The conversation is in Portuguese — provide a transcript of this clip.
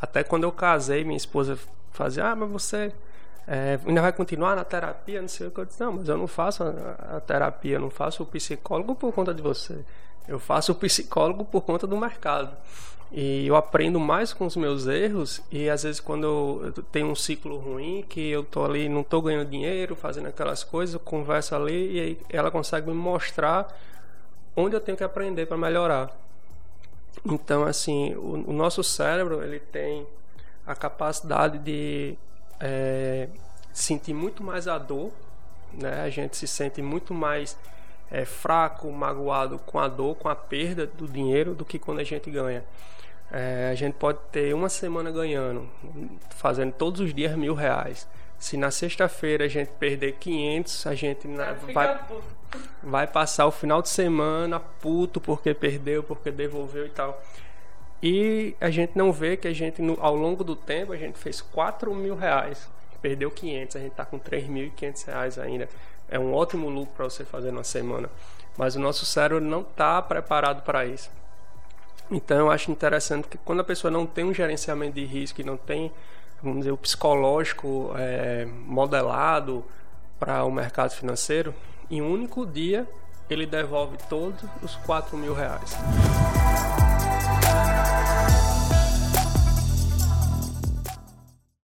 Até quando eu casei, minha esposa fazia, ah, mas você é, ainda vai continuar na terapia, não sei o que. Eu disse, não, mas eu não faço a, a terapia, não faço o psicólogo por conta de você. Eu faço o psicólogo por conta do mercado. E eu aprendo mais com os meus erros e às vezes quando eu tenho um ciclo ruim, que eu tô ali, não tô ganhando dinheiro, fazendo aquelas coisas, eu converso ali e ela consegue me mostrar onde eu tenho que aprender para melhorar. Então, assim, o, o, nosso cérebro, ele tem a capacidade de é, sentir muito mais a dor, né? A gente se sente muito mais é, fraco, magoado com a dor, com a perda do dinheiro do que quando a gente ganha. É, a gente pode ter uma semana ganhando, fazendo todos os dias mil reais. Se na sexta-feira a gente perder 500, a gente na, vai, vai passar o final de semana puto porque perdeu, porque devolveu e tal. E a gente não vê que a gente, no, ao longo do tempo, a gente fez 4 mil reais. Perdeu 500, a gente está com 3.500 reais ainda. É um ótimo lucro para você fazer numa semana. Mas o nosso cérebro não está preparado para isso. Então eu acho interessante que quando a pessoa não tem um gerenciamento de risco e não tem, vamos dizer, o psicológico é, modelado para o mercado financeiro, em um único dia ele devolve todos os 4 mil reais.